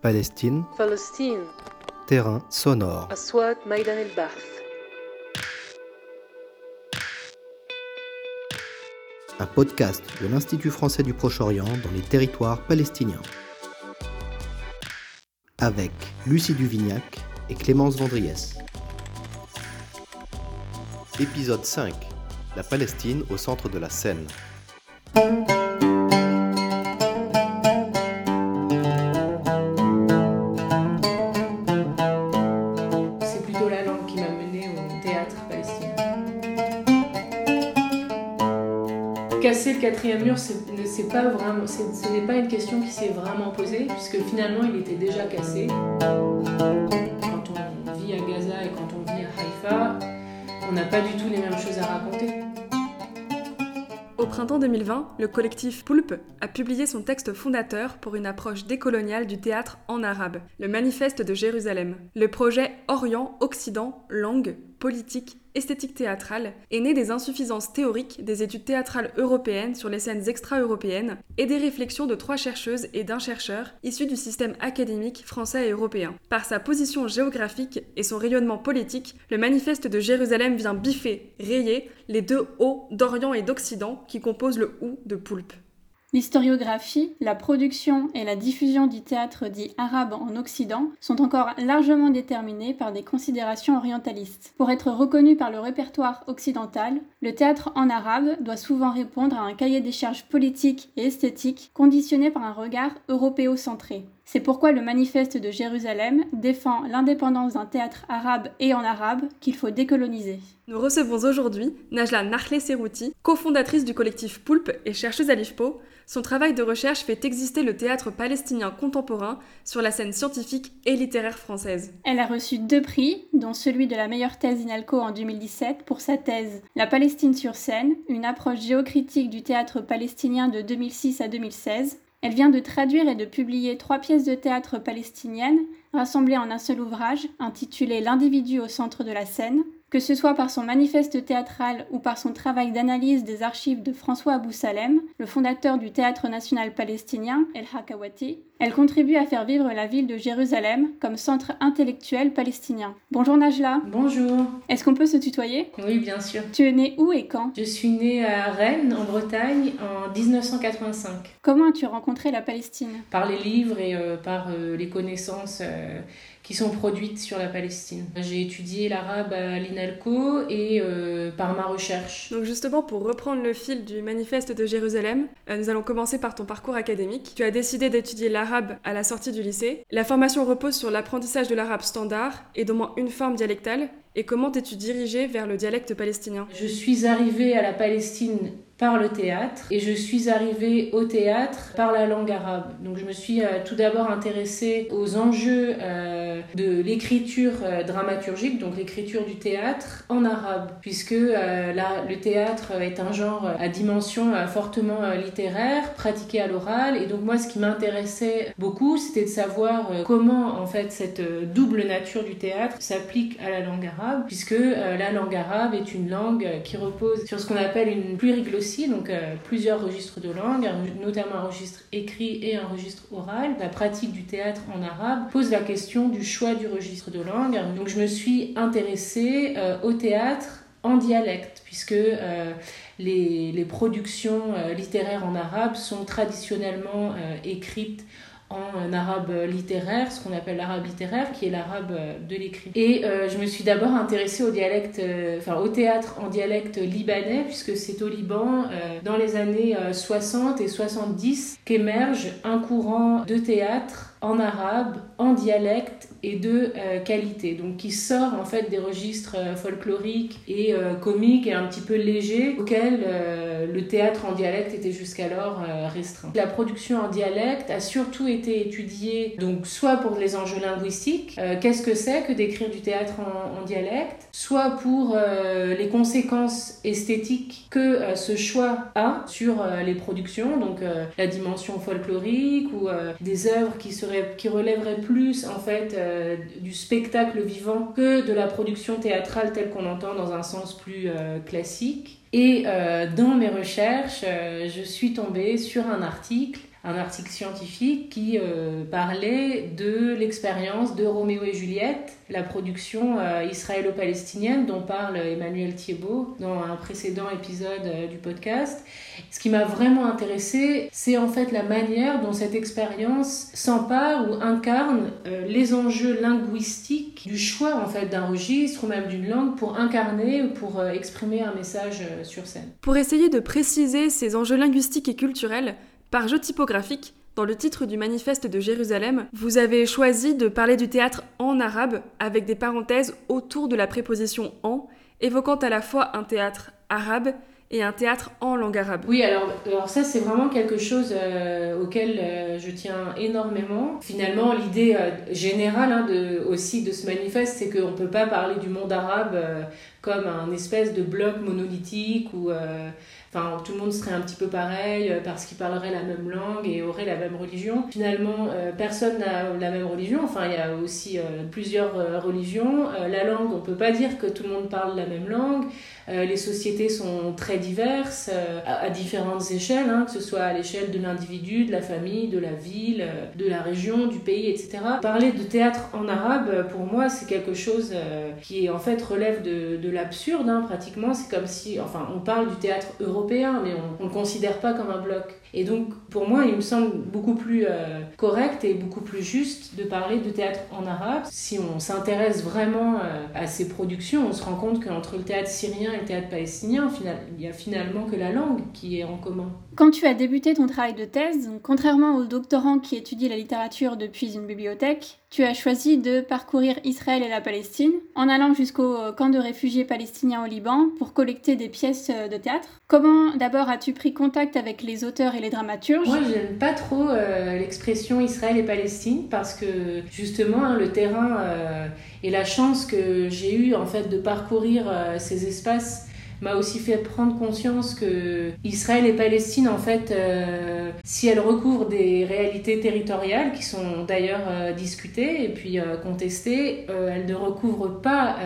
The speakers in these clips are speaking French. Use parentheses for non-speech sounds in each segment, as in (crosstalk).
Palestine. Terrain sonore. Un podcast de l'Institut français du Proche-Orient dans les territoires palestiniens. Avec Lucie Duvignac et Clémence Vendriès. Épisode 5. La Palestine au centre de la Seine. Quatrième mur, ce n'est pas une question qui s'est vraiment posée, puisque finalement il était déjà cassé. Quand on vit à Gaza et quand on vit à Haïfa, on n'a pas du tout les mêmes choses à raconter. Printemps 2020, le collectif Poulpe a publié son texte fondateur pour une approche décoloniale du théâtre en arabe, le Manifeste de Jérusalem. Le projet Orient-Occident, langue, politique, esthétique théâtrale est né des insuffisances théoriques des études théâtrales européennes sur les scènes extra-européennes et des réflexions de trois chercheuses et d'un chercheur issus du système académique français et européen. Par sa position géographique et son rayonnement politique, le Manifeste de Jérusalem vient biffer, rayer les deux O d'Orient et d'Occident qui composent le OU de Poulpe. L'historiographie, la production et la diffusion du théâtre dit arabe en Occident sont encore largement déterminées par des considérations orientalistes. Pour être reconnu par le répertoire occidental, le théâtre en arabe doit souvent répondre à un cahier des charges politiques et esthétiques conditionné par un regard européocentré. C'est pourquoi le manifeste de Jérusalem défend l'indépendance d'un théâtre arabe et en arabe qu'il faut décoloniser. Nous recevons aujourd'hui Najla Narle Serouti, cofondatrice du collectif Poulpe et chercheuse à l'IFPO. Son travail de recherche fait exister le théâtre palestinien contemporain sur la scène scientifique et littéraire française. Elle a reçu deux prix, dont celui de la meilleure thèse INALCO en 2017 pour sa thèse La Palestine sur scène, une approche géocritique du théâtre palestinien de 2006 à 2016. Elle vient de traduire et de publier trois pièces de théâtre palestiniennes rassemblées en un seul ouvrage intitulé L'individu au centre de la scène. Que ce soit par son manifeste théâtral ou par son travail d'analyse des archives de François Abou Salem, le fondateur du Théâtre national palestinien, El Hakawati, elle contribue à faire vivre la ville de Jérusalem comme centre intellectuel palestinien. Bonjour Najla, Bonjour. est-ce qu'on peut se tutoyer? Oui, bien sûr. Tu es née où et quand? Je suis née à Rennes, en Bretagne, en 1985. Comment as-tu rencontré la Palestine? Par les livres et euh, par euh, les connaissances euh, qui sont produites sur la Palestine. J'ai étudié l'arabe à l'INALCO et euh, par ma recherche. Donc justement, pour reprendre le fil du manifeste de Jérusalem, euh, nous allons commencer par ton parcours académique. Tu as décidé d'étudier l'arabe à la sortie du lycée. La formation repose sur l'apprentissage de l'arabe standard et d'au moins une forme dialectale. Et comment t'es-tu dirigée vers le dialecte palestinien? Je suis arrivée à la Palestine par le théâtre et je suis arrivée au théâtre par la langue arabe. Donc je me suis euh, tout d'abord intéressée aux enjeux euh, de l'écriture euh, dramaturgique, donc l'écriture du théâtre en arabe, puisque là, le théâtre est un genre à dimension fortement littéraire, pratiqué à l'oral, et donc moi ce qui m'intéressait beaucoup, c'était de savoir comment en fait cette double nature du théâtre s'applique à la langue arabe, puisque la langue arabe est une langue qui repose sur ce qu'on appelle une pluriglossie, donc euh, plusieurs registres de langue, notamment un registre écrit et un registre oral. La pratique du théâtre en arabe pose la question du choix du registre de langue. Donc je me suis intéressée euh, au théâtre en dialecte, puisque euh, les, productions littéraires en arabe sont traditionnellement écrites en arabe littéraire, ce qu'on appelle l'arabe littéraire, qui est l'arabe de l'écrit. Et euh, je me suis d'abord intéressée au dialecte, euh, au théâtre en dialecte libanais, puisque c'est au Liban, euh, dans les années euh, 60 et 70, qu'émerge un courant de théâtre en arabe, en dialecte et de euh, qualité. Donc qui sort en fait des registres euh, folkloriques et euh, comiques et un petit peu légers auxquels le théâtre en dialecte était jusqu'alors restreint. La production en dialecte a surtout été étudiée donc soit pour les enjeux linguistiques, qu'est-ce que c'est que d'écrire du théâtre en, en dialecte, soit pour les conséquences esthétiques que ce choix a sur les productions, donc la dimension folklorique ou des œuvres qui seraient qui relèveraient plus en fait euh, du spectacle vivant que de la production théâtrale telle qu'on l'entend dans un sens plus euh, classique. Et dans mes recherches, je suis tombée sur un article un article scientifique qui euh, parlait de l'expérience de Roméo et Juliette, la production euh, israélo-palestinienne dont parle Emmanuel Thiebaud dans un précédent épisode euh, du podcast. Ce qui m'a vraiment intéressé, c'est en fait la manière dont cette expérience s'empare ou incarne les enjeux linguistiques du choix en fait d'un registre ou même d'une langue pour incarner ou pour exprimer un message sur scène. Pour essayer de préciser ces enjeux linguistiques et culturels, par jeu typographique, dans le titre du manifeste de Jérusalem, vous avez choisi de parler du théâtre en arabe avec des parenthèses autour de la préposition en, évoquant à la fois un théâtre arabe et un théâtre en langue arabe. Oui, alors, ça c'est vraiment quelque chose euh, auquel euh, je tiens énormément. Finalement, l'idée euh, générale hein, aussi de ce manifeste, c'est qu'on ne peut pas parler du monde arabe comme un espèce de bloc monolithique ou Enfin, tout le monde serait un petit peu pareil euh, parce qu'ils parleraient la même langue et auraient la même religion. Finalement, euh, personne n'a la même religion. Enfin, il y a aussi euh, plusieurs religions. la langue, on peut pas dire que tout le monde parle la même langue. Les sociétés sont très diverses à, différentes échelles, hein, que ce soit à l'échelle de l'individu, de la famille, de la ville, de la région, du pays, etc. Parler de théâtre en arabe, pour moi, c'est quelque chose qui en fait relève de, de l'absurde, hein, pratiquement. C'est comme si, enfin, on parle du théâtre européen mais on ne le considère pas comme un bloc. Et donc, pour moi, il me semble beaucoup plus euh, correct et beaucoup plus juste de parler de théâtre en arabe. Si on s'intéresse vraiment euh, à ces productions, on se rend compte qu'entre le théâtre syrien et le théâtre palestinien, il y a finalement que la langue qui est en commun. Quand tu as débuté ton travail de thèse, contrairement aux doctorants qui étudient la littérature depuis une bibliothèque, tu as choisi de parcourir Israël et la Palestine en allant jusqu'au camp de réfugiés palestiniens au Liban pour collecter des pièces de théâtre. Comment d'abord as-tu pris contact avec les auteurs et les dramaturges. Moi, j'aime pas trop euh, l'expression Israël et Palestine parce que justement, hein, le terrain euh, et la chance que j'ai eue en fait de parcourir euh, ces espaces m'a aussi fait prendre conscience que Israël et Palestine, en fait, euh, si elles recouvrent des réalités territoriales qui sont d'ailleurs euh, discutées et puis euh, contestées, elles ne recouvrent pas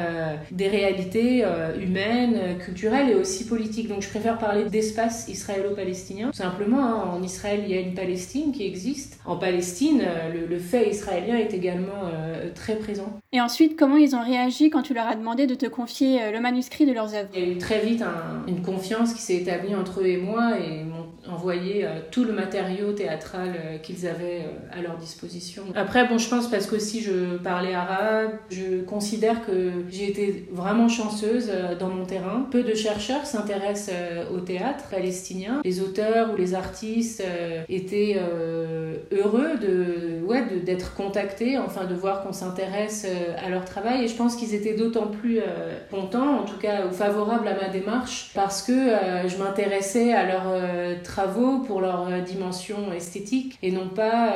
des réalités humaines, culturelles et aussi politiques. Donc je préfère parler d'espace israélo-palestinien. Simplement, hein, en Israël, il y a une Palestine qui existe. En Palestine, le, le fait israélien est également très présent. Et ensuite, comment ils ont réagi quand tu leur as demandé de te confier le manuscrit de leurs œuvres? Il y a eu très vite une confiance qui s'est établie entre eux et moi et m'ont envoyé euh, tout le matériau théâtral euh, qu'ils avaient euh, à leur disposition. Après, bon, je pense parce qu'aussi je parlais arabe, je considère que j'ai été vraiment chanceuse dans mon terrain. Peu de chercheurs s'intéressent au théâtre palestinien. Les auteurs ou les artistes étaient heureux de, ouais, d'être contactés, enfin de voir qu'on s'intéresse à leur travail et je pense qu'ils étaient d'autant plus contents, en tout cas favorables à ma démarche parce que euh, je m'intéressais à leurs euh, travaux pour leur euh, dimension esthétique et non pas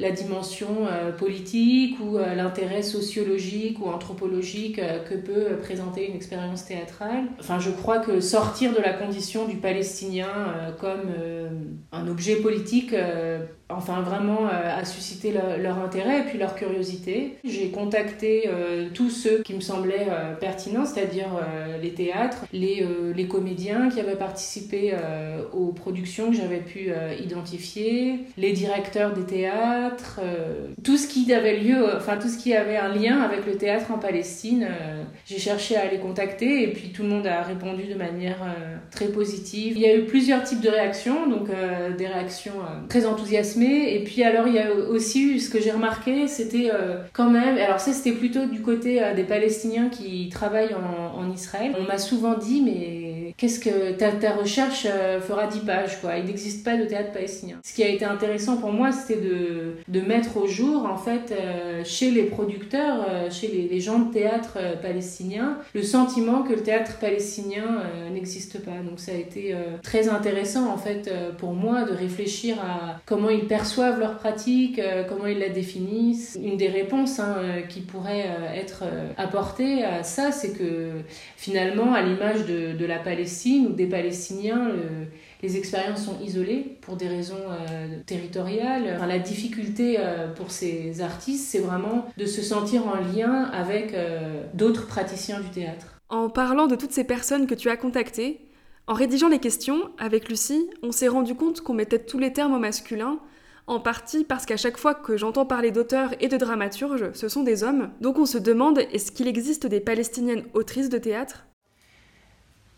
la dimension politique ou l'intérêt sociologique ou anthropologique que peut présenter une expérience théâtrale. Enfin, je crois que sortir de la condition du palestinien comme un objet politique enfin vraiment a suscité leur, intérêt et puis leur curiosité. J'ai contacté tous ceux qui me semblaient pertinents, c'est-à-dire les théâtres, les euh, comédiens qui avaient participé euh, aux productions que j'avais pu euh, identifier, les directeurs des théâtres, tout ce qui avait lieu, enfin tout ce qui avait un lien avec le théâtre en Palestine. J'ai cherché à les contacter et puis tout le monde a répondu de manière très positive. Il y a eu plusieurs types de réactions, donc des réactions très Et puis alors il y a aussi eu ce que j'ai remarqué, c'était quand même, alors ça c'était plutôt du côté des Palestiniens qui travaillent en, en Israël. On m'a souvent dit mais qu'est-ce que ta, recherche euh, fera 10 pages quoi. Il n'existe pas de théâtre palestinien. Ce qui a été intéressant pour moi, c'était de, mettre au jour en fait euh, chez les producteurs, euh, chez les, gens de théâtre palestiniens, le sentiment que le théâtre palestinien n'existe pas. Donc ça a été très intéressant en fait pour moi de réfléchir à comment ils perçoivent leur pratique, comment ils la définissent. Une des réponses hein, qui pourrait être apportée à ça, c'est que finalement, à l'image de, la Palestine ou des Palestiniens, les expériences sont isolées pour des raisons euh, territoriales. la difficulté euh, pour ces artistes, c'est vraiment de se sentir en lien avec euh, d'autres praticiens du théâtre. En parlant de toutes ces personnes que tu as contactées, En rédigeant les questions, avec Lucie, on s'est rendu compte qu'on mettait tous les termes au masculin, en partie parce qu'à chaque fois que j'entends parler d'auteurs et de dramaturges, ce sont des hommes. Donc on se demande est-ce qu'il existe des palestiniennes autrices de théâtre?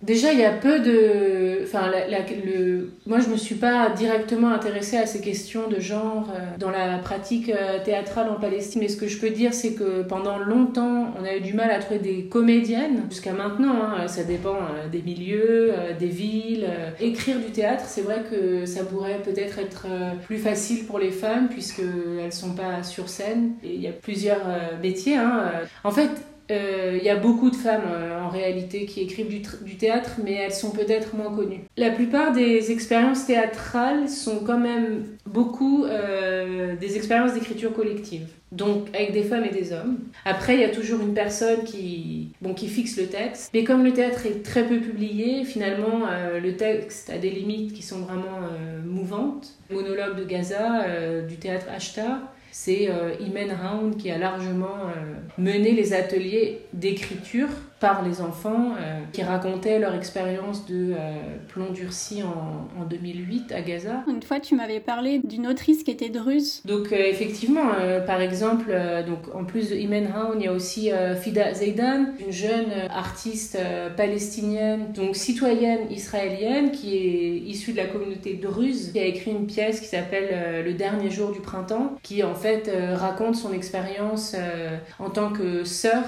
Déjà, il y a peu de. Enfin, le... moi, je me suis pas directement intéressée à ces questions de genre euh, dans la pratique euh, théâtrale en Palestine. Mais ce que je peux dire, c'est que pendant longtemps, on a eu du mal à trouver des comédiennes. Jusqu'à maintenant, hein, ça dépend euh, des milieux, des villes. Écrire du théâtre, c'est vrai que ça pourrait peut-être être plus facile pour les femmes puisqu'elles sont pas sur scène. Et il y a plusieurs métiers. Hein. En fait, il y a beaucoup de femmes euh, en réalité qui écrivent du, théâtre, mais elles sont peut-être moins connues. La plupart des expériences théâtrales sont quand même beaucoup euh, des expériences d'écriture collective, donc avec des femmes et des hommes. Après, il y a toujours une personne qui, bon, qui fixe le texte, mais comme le théâtre est très peu publié, finalement, le texte a des limites qui sont vraiment mouvantes. monologue de Gaza, du théâtre Ashtar, c'est euh, Imen Raoun qui a largement euh, mené les ateliers d'écriture par les enfants euh, qui racontaient leur expérience de euh, plomb durci en, en, 2008 à Gaza. Une fois, tu m'avais parlé d'une autrice qui était druze. Donc, euh, effectivement, par exemple, donc, en plus de Imen Haoun, il y a aussi Fida Zeidan, une jeune artiste palestinienne, donc citoyenne israélienne, qui est issue de la communauté druze, qui a écrit une pièce qui s'appelle Le dernier jour du printemps, qui en fait raconte son expérience en tant que sœur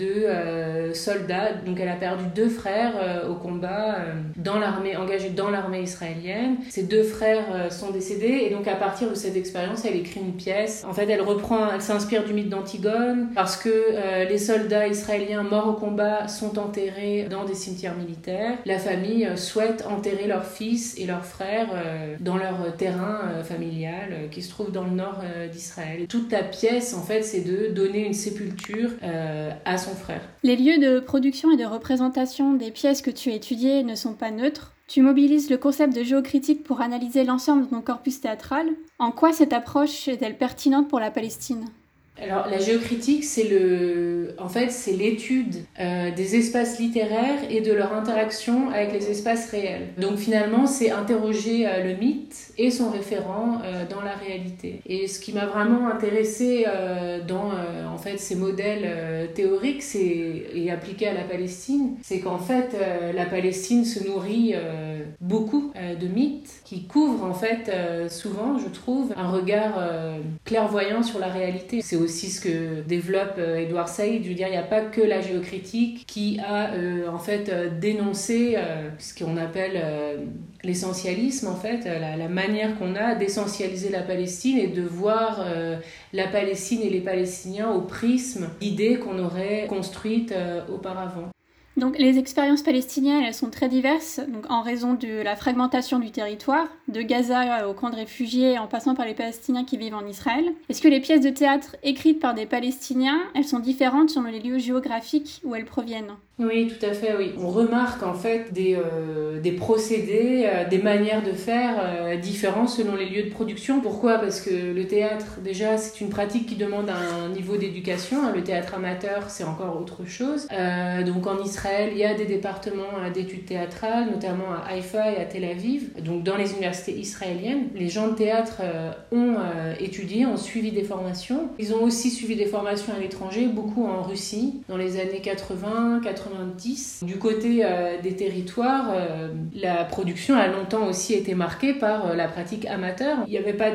de euh, soldats. Donc elle a perdu deux frères euh, au combat euh, dans l'armée, engagés dans l'armée israélienne. Ces deux frères sont décédés et donc à partir de cette expérience, elle écrit une pièce. En fait, elle reprend, elle s'inspire du mythe d'Antigone parce que les soldats israéliens morts au combat sont enterrés dans des cimetières militaires. La famille souhaite enterrer leurs fils et leurs frères dans leur terrain familial qui se trouve dans le nord d'Israël. Toute la pièce, en fait, c'est de donner une sépulture à son Les lieux de production et de représentation des pièces que tu as étudiées ne sont pas neutres. Tu mobilises le concept de géocritique pour analyser l'ensemble de ton corpus théâtral. En quoi cette approche est-elle pertinente pour la Palestine? Alors la géocritique, c'est le, en fait, c'est l'étude euh, des espaces littéraires et de leur interaction avec les espaces réels. Donc finalement, c'est interroger euh, le mythe et son référent euh, dans la réalité. Et ce qui m'a vraiment intéressé dans en fait ces modèles théoriques, et appliqués à la Palestine, c'est qu'en fait la Palestine se nourrit beaucoup de mythes qui couvrent en fait souvent, je trouve, un regard clairvoyant sur la réalité. C'est ce que développe Edouard Saïd. Je veux dire, il n'y a pas que la géocritique qui a en fait dénoncé ce qu'on appelle l'essentialisme, en fait, la, la manière qu'on a d'essentialiser la Palestine et de voir euh, la Palestine et les Palestiniens au prisme d'idées qu'on aurait construites euh, auparavant. Donc les expériences palestiniennes, elles sont très diverses, donc en raison de la fragmentation du territoire, de Gaza au camp de réfugiés en passant par les Palestiniens qui vivent en Israël. Est-ce que les pièces de théâtre écrites par des Palestiniens, elles sont différentes selon les lieux géographiques où elles proviennent? Oui, tout à fait, oui. On remarque en fait des, euh, des procédés, euh, des manières de faire euh, différents selon les lieux de production. Pourquoi? Parce que le théâtre, déjà, c'est une pratique qui demande un niveau d'éducation. Le théâtre amateur, c'est encore autre chose. donc en Israël, il y a des départements d'études théâtrales, notamment à Haïfa et à Tel Aviv. Donc dans les universités israéliennes, les gens de théâtre ont étudié, ont suivi des formations. Ils ont aussi suivi des formations à l'étranger, beaucoup en Russie, dans les années 80, 80 du côté euh, des territoires, euh, la production a longtemps aussi été marquée par euh, la pratique amateur. Il n'y avait pas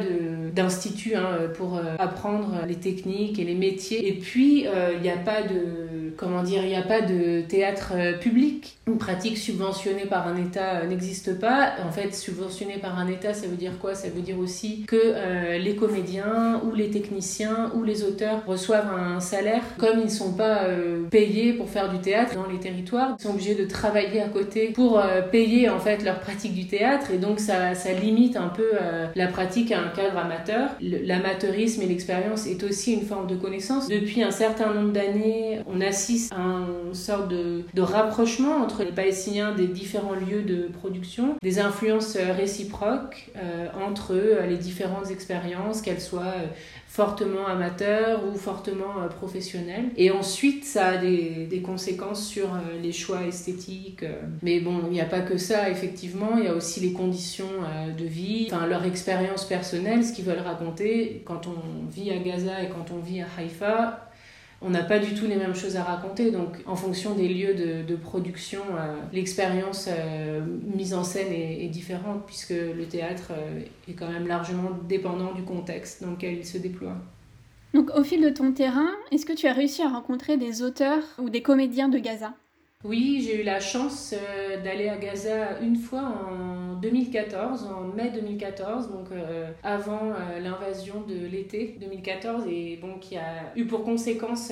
d'institut hein, pour apprendre les techniques et les métiers. Et puis, il n'y a pas de, comment dire, il n'y a pas de théâtre public. Une pratique subventionnée par un État n'existe pas. En fait, subventionnée par un État, ça veut dire quoi? Ça veut dire aussi que les comédiens ou les techniciens ou les auteurs reçoivent un salaire. Comme ils ne sont pas payés pour faire du théâtre, les territoires sont obligés de travailler à côté pour euh, payer en fait leur pratique du théâtre et donc ça, ça limite un peu euh, la pratique à un cadre amateur. L'amateurisme et l'expérience est aussi une forme de connaissance. Depuis un certain nombre d'années, on assiste assiste à une sorte de, rapprochement entre les Palestiniens des différents lieux de production, des influences réciproques entre les différentes expériences, qu'elles soient fortement amateur ou fortement euh, professionnel. Et ensuite, ça a des, des conséquences sur euh, les choix esthétiques. Euh. Mais bon, il n'y a pas que ça, effectivement. Il y a aussi les conditions de vie, enfin leur expérience personnelle, ce qu'ils veulent raconter. Quand on vit à Gaza et quand on vit à Haïfa, on n'a pas du tout les mêmes choses à raconter. Donc, en fonction des lieux de, production, euh, l'expérience euh, mise en scène est, différente, puisque le théâtre euh, est quand même largement dépendant du contexte dans lequel il se déploie. Donc, au fil de ton terrain, est-ce que tu as réussi à rencontrer des auteurs ou des comédiens de Gaza? Oui, j'ai eu la chance euh, d'aller à Gaza une fois en 2014, en mai 2014, donc euh, avant euh, l'invasion de l'été 2014, et bon, qui a eu pour conséquence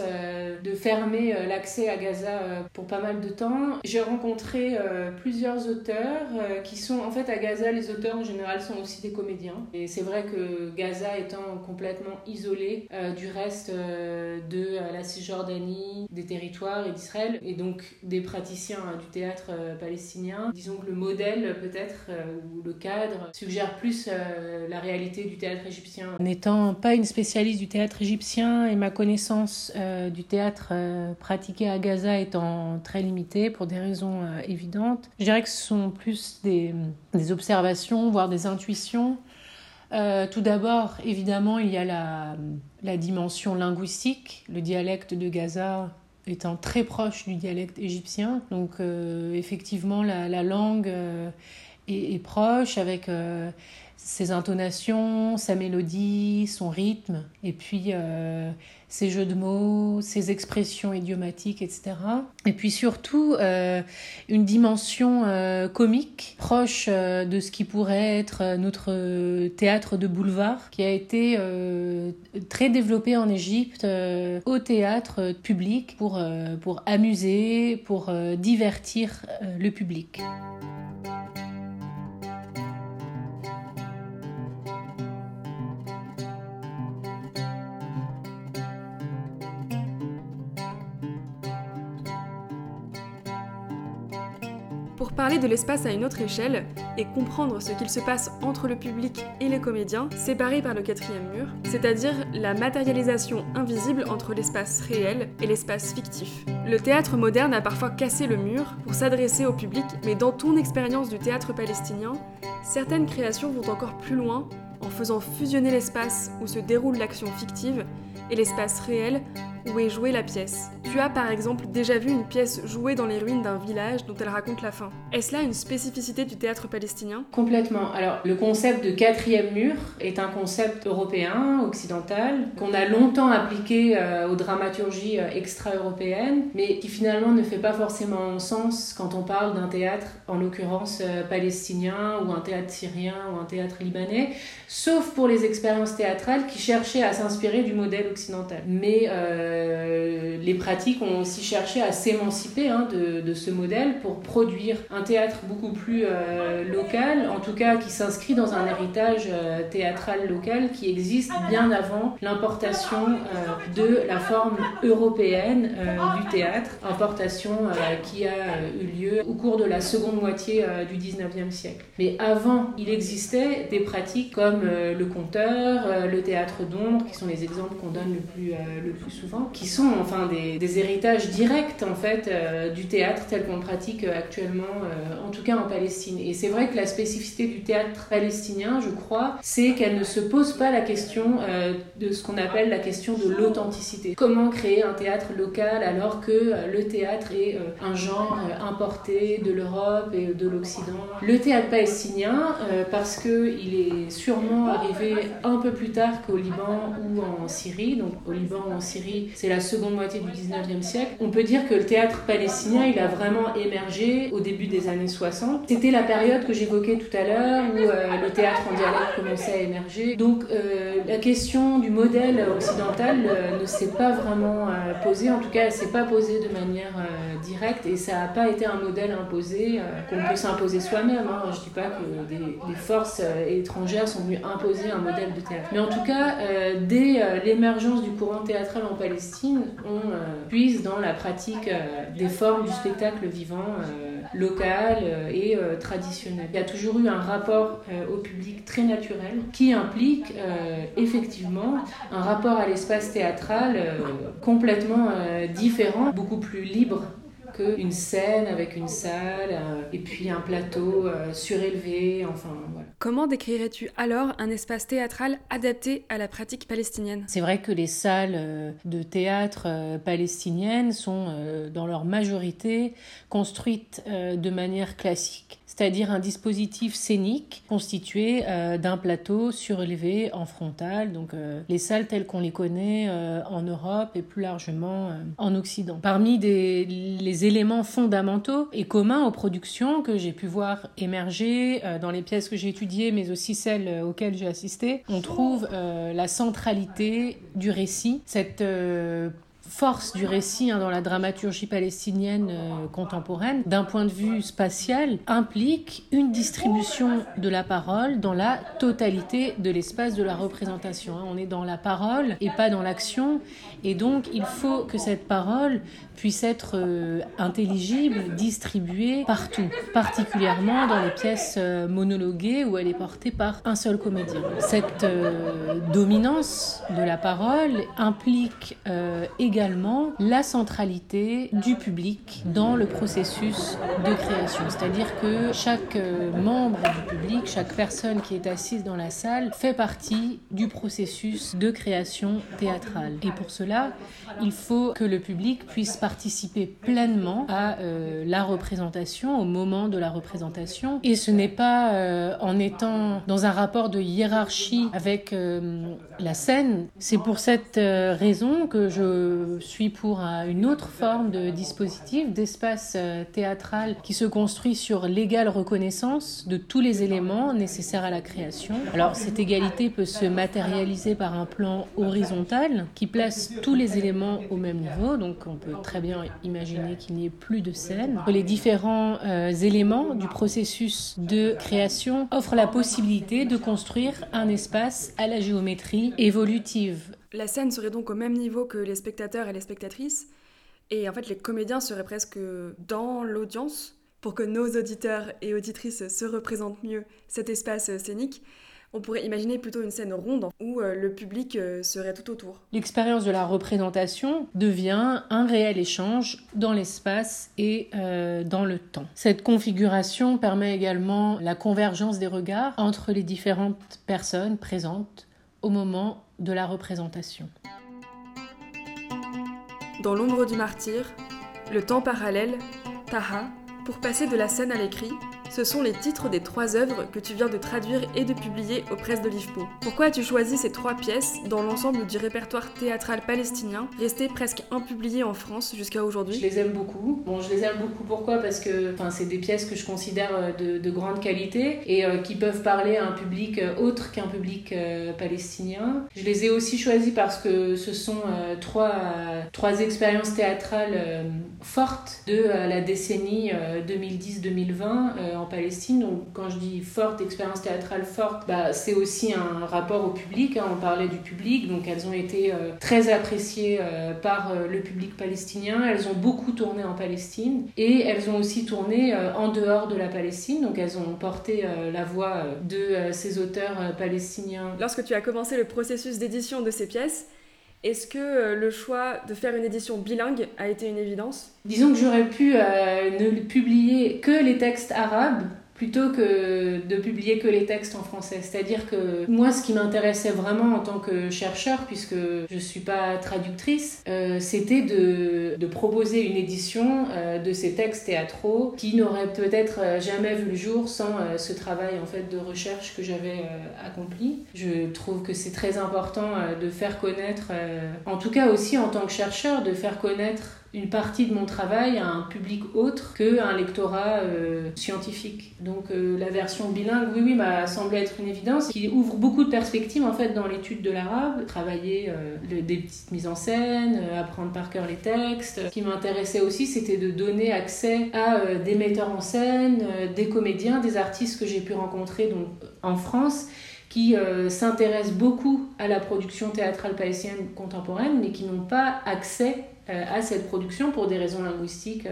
de fermer l'accès à Gaza pour pas mal de temps. J'ai rencontré plusieurs auteurs qui sont en fait à Gaza, les auteurs en général sont aussi des comédiens. Et c'est vrai que Gaza étant complètement isolé du reste de la Cisjordanie, des territoires et d'Israël, et donc des praticiens hein, du théâtre euh, palestinien. Disons que le modèle peut-être euh, ou le cadre suggère plus euh, la réalité du théâtre égyptien. N'étant pas une spécialiste du théâtre égyptien et ma connaissance du théâtre pratiqué à Gaza étant très limitée pour des raisons évidentes, je dirais que ce sont plus des, observations, voire des intuitions. tout d'abord, évidemment, il y a la, dimension linguistique. Le dialecte de Gaza étant très proche du dialecte égyptien. Donc euh, effectivement, la, langue euh, est, proche avec euh, ses intonations, sa mélodie, son rythme, et puis ses jeux de mots, ses expressions idiomatiques, etc. Et puis surtout, euh, une dimension euh, comique, proche euh, de ce qui pourrait être notre théâtre de boulevard, qui a été très développé en Égypte au théâtre public pour, pour amuser, pour divertir le public. Parler de l'espace à une autre échelle et comprendre ce qu'il se passe entre le public et les comédiens, séparés par le quatrième mur, c'est-à-dire la matérialisation invisible entre l'espace réel et l'espace fictif. Le théâtre moderne a parfois cassé le mur pour s'adresser au public, mais dans ton expérience du théâtre palestinien, certaines créations vont encore plus loin en faisant fusionner l'espace où se déroule l'action fictive et l'espace réel où est jouée la pièce. Tu as par exemple déjà vu une pièce jouée dans les ruines d'un village dont elle raconte la fin. Est-ce là une spécificité du théâtre palestinien? Complètement. Alors le concept de quatrième mur est un concept européen, occidental, qu'on a longtemps appliqué euh, aux dramaturgies euh, extra-européennes, mais qui finalement ne fait pas forcément sens quand on parle d'un théâtre, en l'occurrence euh, palestinien ou un théâtre syrien ou un théâtre libanais, sauf pour les expériences théâtrales qui cherchaient à s'inspirer du modèle occidental. Mais les pratiques ont aussi cherché à s'émanciper hein, de, ce modèle pour produire un théâtre beaucoup plus euh, local, en tout cas qui s'inscrit dans un héritage euh, théâtral local qui existe bien avant l'importation de la forme européenne du théâtre, importation qui a eu lieu au cours de la seconde moitié du 19e siècle. Mais avant, il existait des pratiques comme le conteur, le théâtre d'ombre, qui sont les exemples qu'on donne le plus souvent qui sont enfin des, héritages directs en fait euh, du théâtre tel qu'on le pratique euh, actuellement, euh, en tout cas en Palestine. Et c'est vrai que la spécificité du théâtre palestinien, je crois, c'est qu'elle ne se pose pas la question de ce qu'on appelle la question de l'authenticité. Comment créer un théâtre local alors que le théâtre est un genre importé de l'Europe et de l'Occident? Le théâtre palestinien, parce qu'il est sûrement arrivé un peu plus tard qu'au Liban ou en Syrie, donc au Liban ou en Syrie, c'est la seconde moitié du 19e siècle. On peut dire que le théâtre palestinien, il a vraiment émergé au début des années 60. C'était la période que j'évoquais tout à l'heure où euh, le théâtre en dialogue commençait à émerger. Donc euh, la question du modèle occidental euh, ne s'est pas vraiment posée, en tout cas elle s'est pas posée de manière directe et ça n'a pas été un modèle imposé qu'on peut s'imposer soi-même. Hein. Je dis pas que des forces étrangères sont venues imposer un modèle de théâtre. Mais en tout cas, dès l'émergence du courant théâtral en Palestine, On puise dans la pratique des formes du spectacle vivant local et traditionnel. Il y a toujours eu un rapport au public très naturel qui implique effectivement un rapport à l'espace théâtral complètement différent, beaucoup plus libre qu'une scène avec une salle euh, et puis un plateau euh, surélevé, enfin. Comment décrirais-tu alors un espace théâtral adapté à la pratique palestinienne? C'est vrai que les salles euh, de théâtre palestiniennes sont dans leur majorité construites de manière classique c'est-à-dire un dispositif scénique constitué euh, d'un plateau surélevé en frontal, donc euh, les salles telles qu'on les connaît euh, en Europe et plus largement en Occident. Parmi les éléments fondamentaux et communs aux productions que j'ai pu voir émerger dans les pièces que j'ai étudiées, mais aussi celles auxquelles j'ai assisté, on trouve la centralité du récit, cette force du récit hein, dans la dramaturgie palestinienne euh, contemporaine, d'un point de vue spatial, implique une distribution de la parole dans la totalité de l'espace de la représentation. Hein. On est dans la parole et pas dans l'action, et donc il faut que cette parole puisse être euh, intelligible, distribuée partout, particulièrement dans les pièces euh, monologuées où elle est portée par un seul comédien. Cette dominance de la parole implique également la centralité du public dans le processus de création. C'est-à-dire que chaque euh, membre du public, chaque personne qui est assise dans la salle fait partie du processus de création théâtrale. Et pour cela, il faut que le public puisse participer pleinement à euh, la représentation, au moment de la représentation. Et ce n'est pas euh, en étant dans un rapport de hiérarchie avec la scène. C'est pour cette raison que je suis pour une autre forme de dispositif, d'espace euh, théâtral qui se construit sur l'égale reconnaissance de tous les éléments nécessaires à la création. Alors cette égalité peut se matérialiser par un plan horizontal qui place tous les éléments au même niveau, donc on peut bien imaginer qu'il n'y ait plus de scène. Les différents euh, éléments du processus de création offrent la possibilité de construire un espace à la géométrie évolutive la scène serait donc au même niveau que les spectateurs et les spectatrices, et en fait les comédiens seraient presque dans l'audience pour que nos auditeurs et auditrices se représentent mieux cet espace scénique. On pourrait imaginer plutôt une scène ronde où euh, le public euh, serait tout autour. L'expérience de la représentation devient un réel échange dans l'espace et euh, dans le temps. Cette configuration permet également la convergence des regards entre les différentes personnes présentes au moment de la représentation. Dans l'ombre du martyr, le temps parallèle, Taha, pour passer de la scène à l'écrit, ce sont les titres des trois œuvres que tu viens de traduire et de publier aux presses de l'IFPO. Pourquoi as-tu choisi ces trois pièces dans l'ensemble du répertoire théâtral palestinien, resté presque impublié en France jusqu'à aujourd'hui? Je les aime beaucoup. Bon, je les aime beaucoup pourquoi? Parce que c'est des pièces que je considère euh, de, grande qualité et euh, qui peuvent parler à un public euh, autre qu'un public palestinien. Je les ai aussi choisis parce que ce sont trois, trois expériences théâtrales fortes de la décennie 2010-2020 en Palestine. Donc quand je dis forte, expérience théâtrale forte, bah, c'est aussi un rapport au public. Hein. On parlait du public, donc elles ont été euh, très appréciées euh, par euh, le public palestinien. Elles ont beaucoup tourné en Palestine et elles ont aussi tourné en dehors de la Palestine. Donc elles ont porté la voix de ces auteurs palestiniens. Lorsque tu as commencé le processus d'édition de ces pièces, est-ce que le choix de faire une édition bilingue a été une évidence? Disons que j'aurais pu ne publier que les textes arabes plutôt que de publier que les textes en français. C'est-à-dire que moi, ce qui m'intéressait vraiment en tant que chercheur, puisque je ne suis pas traductrice, euh, c'était de, proposer une édition euh, de ces textes théâtraux qui n'auraient peut-être euh, jamais vu le jour sans ce travail en fait de recherche que j'avais accompli. Je trouve que c'est très important de faire connaître, en tout cas aussi en tant que chercheur, de faire connaître une partie de mon travail à un public autre qu'un lectorat euh, scientifique. Donc euh, la version bilingue, oui, oui, m'a semblé être une évidence, qui ouvre beaucoup de perspectives en fait dans l'étude de l'arabe, travailler euh, des petites mises en scène, apprendre par cœur les textes. Ce qui m'intéressait aussi, c'était de donner accès à des metteurs en scène, des comédiens, des artistes que j'ai pu rencontrer donc en France qui s'intéressent beaucoup à la production théâtrale palestinienne contemporaine, mais qui n'ont pas accès à cette production pour des raisons linguistiques,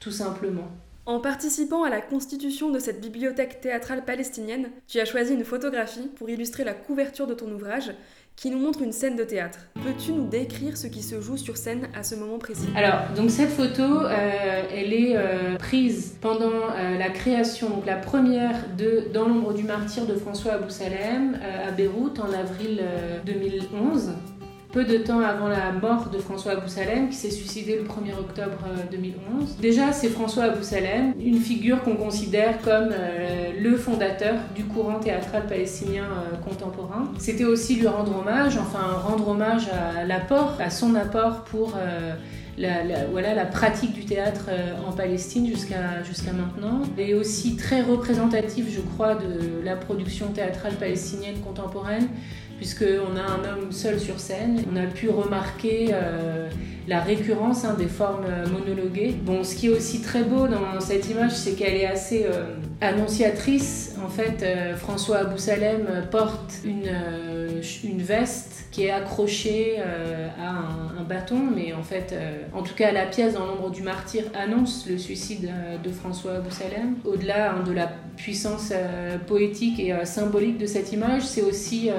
tout simplement. En participant à la constitution de cette bibliothèque théâtrale palestinienne, tu as choisi une photographie pour illustrer la couverture de ton ouvrage qui nous montre une scène de théâtre. Peux-tu nous décrire ce qui se joue sur scène à ce moment précis? Alors, donc cette photo, euh, elle est euh, prise pendant euh, la création, donc la première de Dans l'ombre du martyr de François Abou Salem à Beyrouth en avril 2011 peu de temps avant la mort de François Abou Salem, qui s'est suicidé le 1er octobre 2011. Euh, Déjà, c'est François Abou Salem, une figure qu'on considère comme euh, le fondateur du courant théâtral palestinien euh, contemporain. C'était aussi lui rendre hommage, enfin rendre hommage à l'apport, à son apport pour la, voilà, la pratique du théâtre en Palestine jusqu'à jusqu'à maintenant, et aussi très représentatif, je crois, de la production théâtrale palestinienne contemporaine puisqu'on a un homme seul sur scène. On a pu remarquer euh, la récurrence hein, des formes euh, monologuées. Bon, ce qui est aussi très beau dans cette image, c'est qu'elle est assez euh, annonciatrice. En fait, François Abou Salem porte une, une veste qui est accrochée à un, bâton, mais en fait, en tout cas, la pièce dans l'ombre du martyr annonce le suicide de François Abou Salem. Au-delà hein, de la puissance poétique et symbolique de cette image, c'est aussi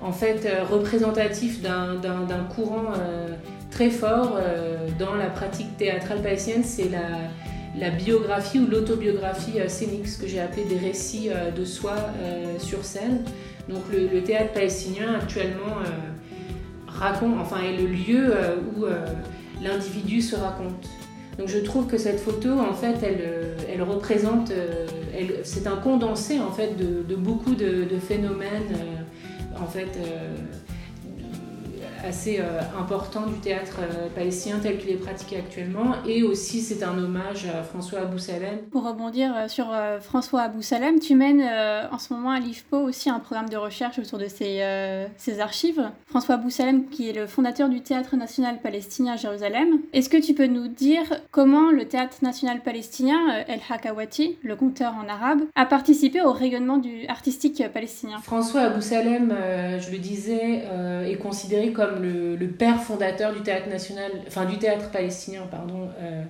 en fait euh, représentatif d'un courant euh, très fort euh, dans la pratique théâtrale palestinienne, c'est la, biographie ou l'autobiographie scénique, ce que j'ai appelé des récits de soi sur scène. Donc le, théâtre palestinien actuellement raconte, enfin est le lieu où l'individu se raconte. Donc je trouve que cette photo, en fait, elle, représente, c'est un condensé en fait de, beaucoup de, de phénomènes en fait euh, assez euh, important du théâtre euh, palestinien tel qu'il est pratiqué actuellement. Et aussi, c'est un hommage à François Abou Salem. Pour rebondir sur François Abou Salem, tu mènes en ce moment à l'IFPO aussi un programme de recherche autour de ces, ces archives. François Abou Salem, qui est le fondateur du Théâtre national palestinien à Jérusalem. Est-ce que tu peux nous dire comment le Théâtre national palestinien, El Hakawati, le conteur en arabe, a participé au rayonnement du artistique palestinien? François Abou Salem, je le disais, est considéré comme le, père fondateur du théâtre national, enfin du théâtre palestinien, pardon, euh,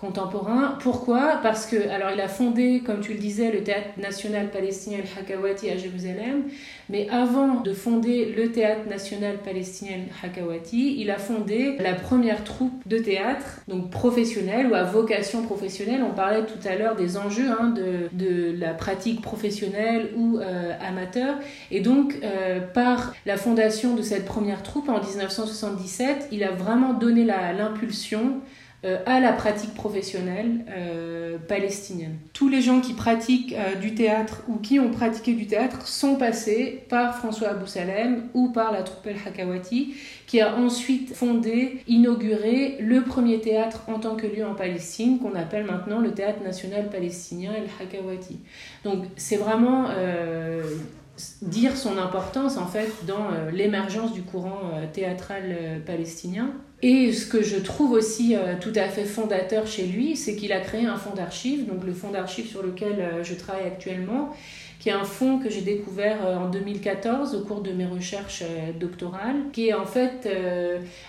contemporain. Pourquoi? Parce que, alors il a fondé, comme tu le disais, le théâtre national palestinien Al-Hakawati à Jérusalem, mais avant de fonder le théâtre national palestinien Hakawati, il a fondé la première troupe de théâtre, donc professionnelle ou à vocation professionnelle. On parlait tout à l'heure des enjeux hein, de, de, la pratique professionnelle ou euh, amateur. Et donc, euh, par la fondation de cette première troupe en 1977, il a vraiment donné l'impulsion à la pratique professionnelle euh, palestinienne. Tous les gens qui pratiquent euh, du théâtre ou qui ont pratiqué du théâtre sont passés par François Abou Salem ou par la troupe El Hakawati, qui a ensuite fondé, inauguré le premier théâtre en tant que lieu en Palestine, qu'on appelle maintenant le Théâtre national palestinien El Hakawati. Donc c'est vraiment dire son importance en fait dans l'émergence du courant théâtral palestinien. Et ce que je trouve aussi euh, tout à fait fondateur chez lui, c'est qu'il a créé un fonds d'archives, donc le fonds d'archives sur lequel euh, je travaille actuellement, qui est un fonds que j'ai découvert euh, en 2014 au cours de mes recherches doctorales, qui est en fait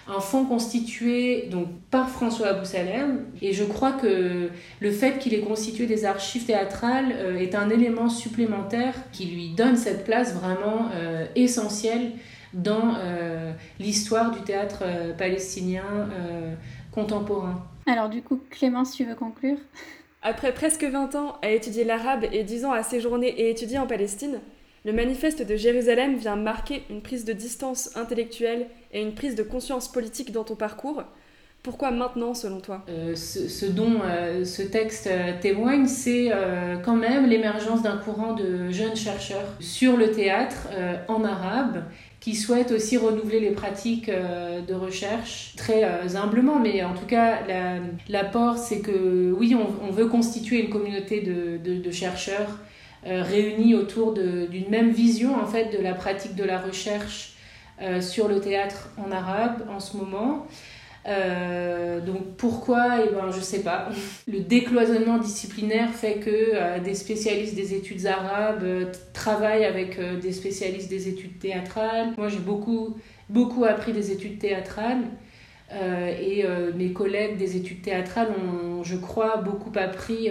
un fonds constitué donc, par François Abou Salem. Et je crois que le fait qu'il ait constitué des archives théâtrales est un élément supplémentaire qui lui donne cette place vraiment essentielle dans euh, l'histoire du théâtre euh, palestinien euh, contemporain. Alors du coup, Clémence, tu veux conclure? Après presque 20 ans à étudier l'arabe et 10 ans à séjourner et étudier en Palestine, le manifeste de Jérusalem vient marquer une prise de distance intellectuelle et une prise de conscience politique dans ton parcours. Pourquoi maintenant, selon toi? Ce, dont ce texte témoigne, c'est quand même l'émergence d'un courant de jeunes chercheurs sur le théâtre en arabe qui souhaitent aussi renouveler les pratiques euh, de recherche très euh, humblement, mais en tout cas, l'apport, c'est que oui, on, veut constituer une communauté de, de, chercheurs euh, réunis autour d'une même vision en fait de la pratique de la recherche sur le théâtre en arabe en ce moment. Euh, donc pourquoi? Eh ben je sais pas. (laughs) Le décloisonnement disciplinaire fait que euh, des spécialistes des études arabes euh, travaillent avec des spécialistes des études théâtrales. Moi j'ai beaucoup beaucoup appris des études théâtrales. et mes collègues des études théâtrales ont, je crois, beaucoup appris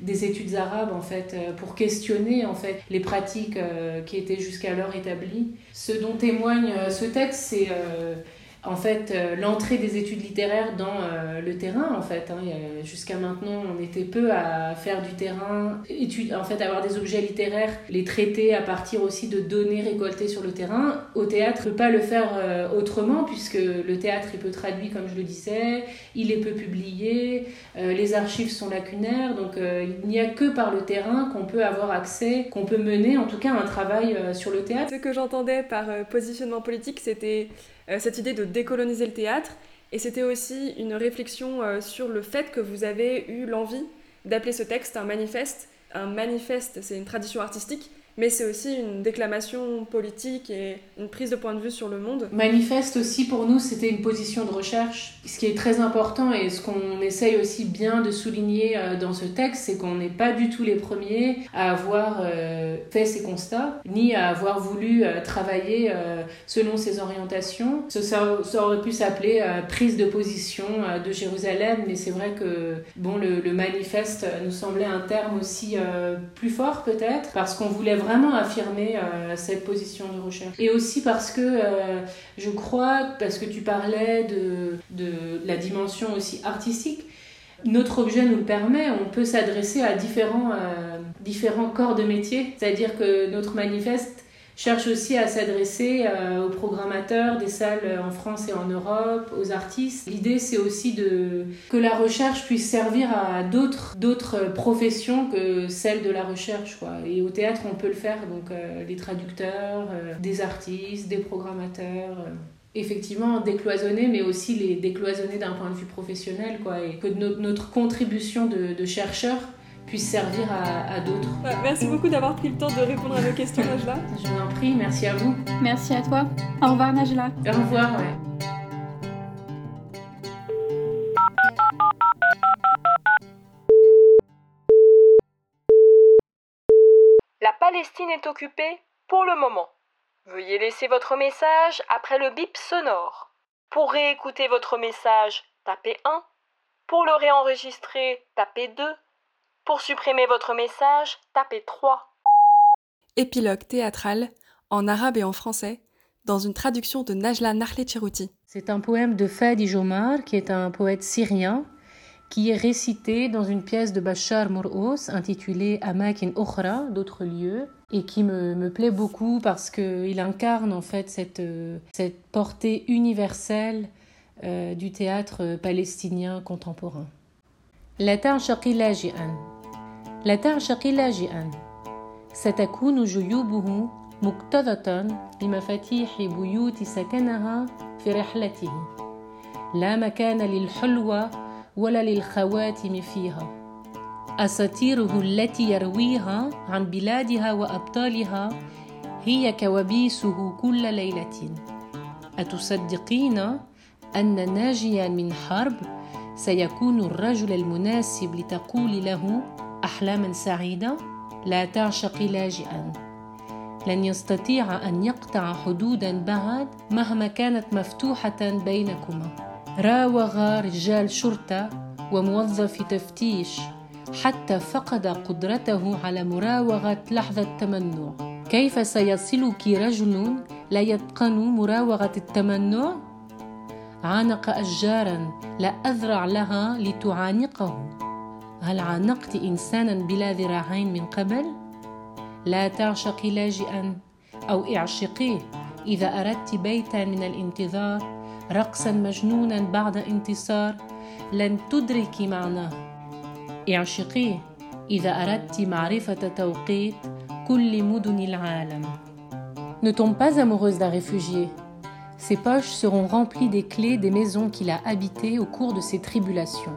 des études arabes en fait pour questionner en fait les pratiques qui étaient jusqu'alors établies. Ce dont témoigne ce texte, c'est en fait euh, l'entrée des études littéraires dans euh, le terrain en fait hein. jusqu'à maintenant on était peu à faire du terrain en fait avoir des objets littéraires les traiter à partir aussi de données récoltées sur le terrain au théâtre ne peut pas le faire euh, autrement puisque le théâtre est peu traduit comme je le disais il est peu publié les archives sont lacunaires donc il n'y a que par le terrain qu'on peut avoir accès qu'on peut mener en tout cas un travail sur le théâtre ce que j'entendais par positionnement politique c'était cette idée de décoloniser le théâtre. Et c'était aussi une réflexion euh, sur le fait que vous avez eu l'envie d'appeler ce texte un manifeste. Un manifeste, c'est une tradition artistique, mais c'est aussi une déclamation politique et une prise de point de vue sur le monde. Manifeste aussi pour nous, c'était une position de recherche. Ce qui est très important et ce qu'on essaye aussi bien de souligner euh, dans ce texte, c'est qu'on n'est pas du tout les premiers à avoir euh, fait ces constats, ni à avoir voulu euh, travailler selon ces orientations. Ça, aurait pu s'appeler prise de position de Jérusalem, mais c'est vrai que bon, le, manifeste nous semblait un terme aussi plus fort peut-être, parce qu'on voulait vraiment affirmer euh, cette position de recherche. Et aussi parce que euh, je crois, parce que tu parlais de, de la dimension aussi artistique, notre objet nous le permet, on peut s'adresser à différents, euh, différents corps de métier. C'est-à-dire que notre manifeste cherche aussi à s'adresser euh, aux programmateurs des salles en France et en Europe, aux artistes. L'idée, c'est aussi de, que la recherche puisse servir à d'autres, professions que celle de la recherche. Quoi. Et au théâtre, on peut le faire, donc euh, les traducteurs, euh, des artistes, des programmateurs effectivement décloisonner, mais aussi les décloisonner d'un point de vue professionnel, quoi, et que notre contribution de, de chercheurs puisse servir à, d'autres. Merci beaucoup d'avoir pris le temps de répondre à nos questions, Najla. Je vous en prie, merci à vous. Merci à toi. Au revoir, Najla. Au revoir, ouais. La Palestine est occupée pour le moment. Veuillez laisser votre message après le bip sonore. Pour réécouter votre message, tapez 1. Pour le réenregistrer, tapez 2. Pour supprimer votre message, tapez 3. Épilogue théâtral, en arabe et en français, dans une traduction de Najla Nahle C'est un poème de Fadi Jomar, qui est un poète syrien, qui est récité dans une pièce de Bachar Mourous intitulée Amakin Okhra, d'autres lieux, et qui me, me plaît beaucoup parce qu'il incarne en fait cette, cette portée universelle euh, du théâtre palestinien contemporain. لا تعشقي لاجئا. لا تعشقي لاجئا. ستكون جيوبه مكتظة بمفاتيح بيوت سكنها في رحلته. لا مكان للحلوى ولا للخواتم فيها. أساطيره التي يرويها عن بلادها وأبطالها هي كوابيسه كل ليلة. أتصدقين أن ناجيا من حرب؟ سيكون الرجل المناسب لتقول له أحلاما سعيدة لا تعشقي لاجئا. لن يستطيع أن يقطع حدودا بعد مهما كانت مفتوحة بينكما. راوغ رجال شرطة وموظف تفتيش حتى فقد قدرته على مراوغة لحظة تمنع كيف سيصلك رجل لا يتقن مراوغة التمنع؟ عانق أشجارا لا أذرع لها لتعانقه. هل عانقت إنسانا بلا ذراعين من قبل؟ لا تعشقي لاجئا أو اعشقيه. إذا أردت بيتا من الانتظار رقصا مجنونا بعد انتصار لن تدركي معناه. اعشقيه. إذا أردت معرفة توقيت كل مدن العالم. Ne tombe pas amoureuse d'un réfugié, Ses poches seront remplies des clés des maisons qu'il a habitées au cours de ses tribulations.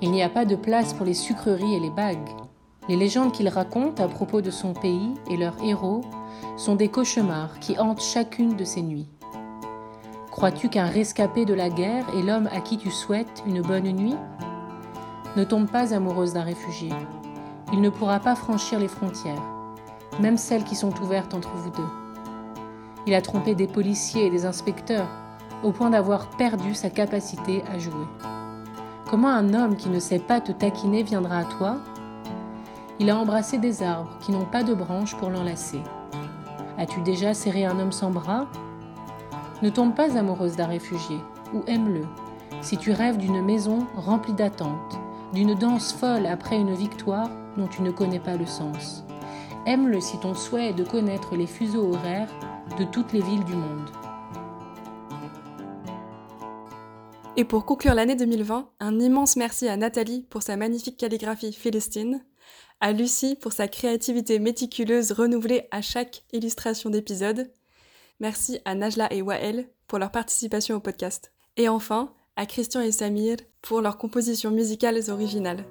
Il n'y a pas de place pour les sucreries et les bagues. Les légendes qu'il raconte à propos de son pays et leurs héros sont des cauchemars qui hantent chacune de ses nuits. Crois-tu qu'un rescapé de la guerre est l'homme à qui tu souhaites une bonne nuit? Ne tombe pas amoureuse d'un réfugié. Il ne pourra pas franchir les frontières, même celles qui sont ouvertes entre vous deux. Il a trompé des policiers et des inspecteurs au point d'avoir perdu sa capacité à jouer. Comment un homme qui ne sait pas te taquiner viendra à toi? Il a embrassé des arbres qui n'ont pas de branches pour l'enlacer. As-tu déjà serré un homme sans bras? Ne tombe pas amoureuse d'un réfugié, ou aime-le, si tu rêves d'une maison remplie d'attentes, d'une danse folle après une victoire dont tu ne connais pas le sens. Aime-le si ton souhait est de connaître les fuseaux horaires de toutes les villes du monde. Et pour conclure l'année 2020, un immense merci à Nathalie pour sa magnifique calligraphie philistine, à Lucie pour sa créativité méticuleuse renouvelée à chaque illustration d'épisode. Merci à Najla et Wael pour leur participation au podcast. Et enfin, à Christian et Samir pour leurs compositions musicales originales.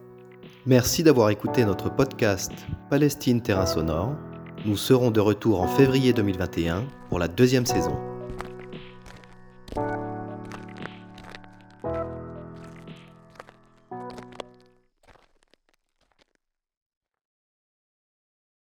Merci d'avoir écouté notre podcast Palestine Terrain Sonore. Nous serons de retour en février 2021 pour la deuxième saison.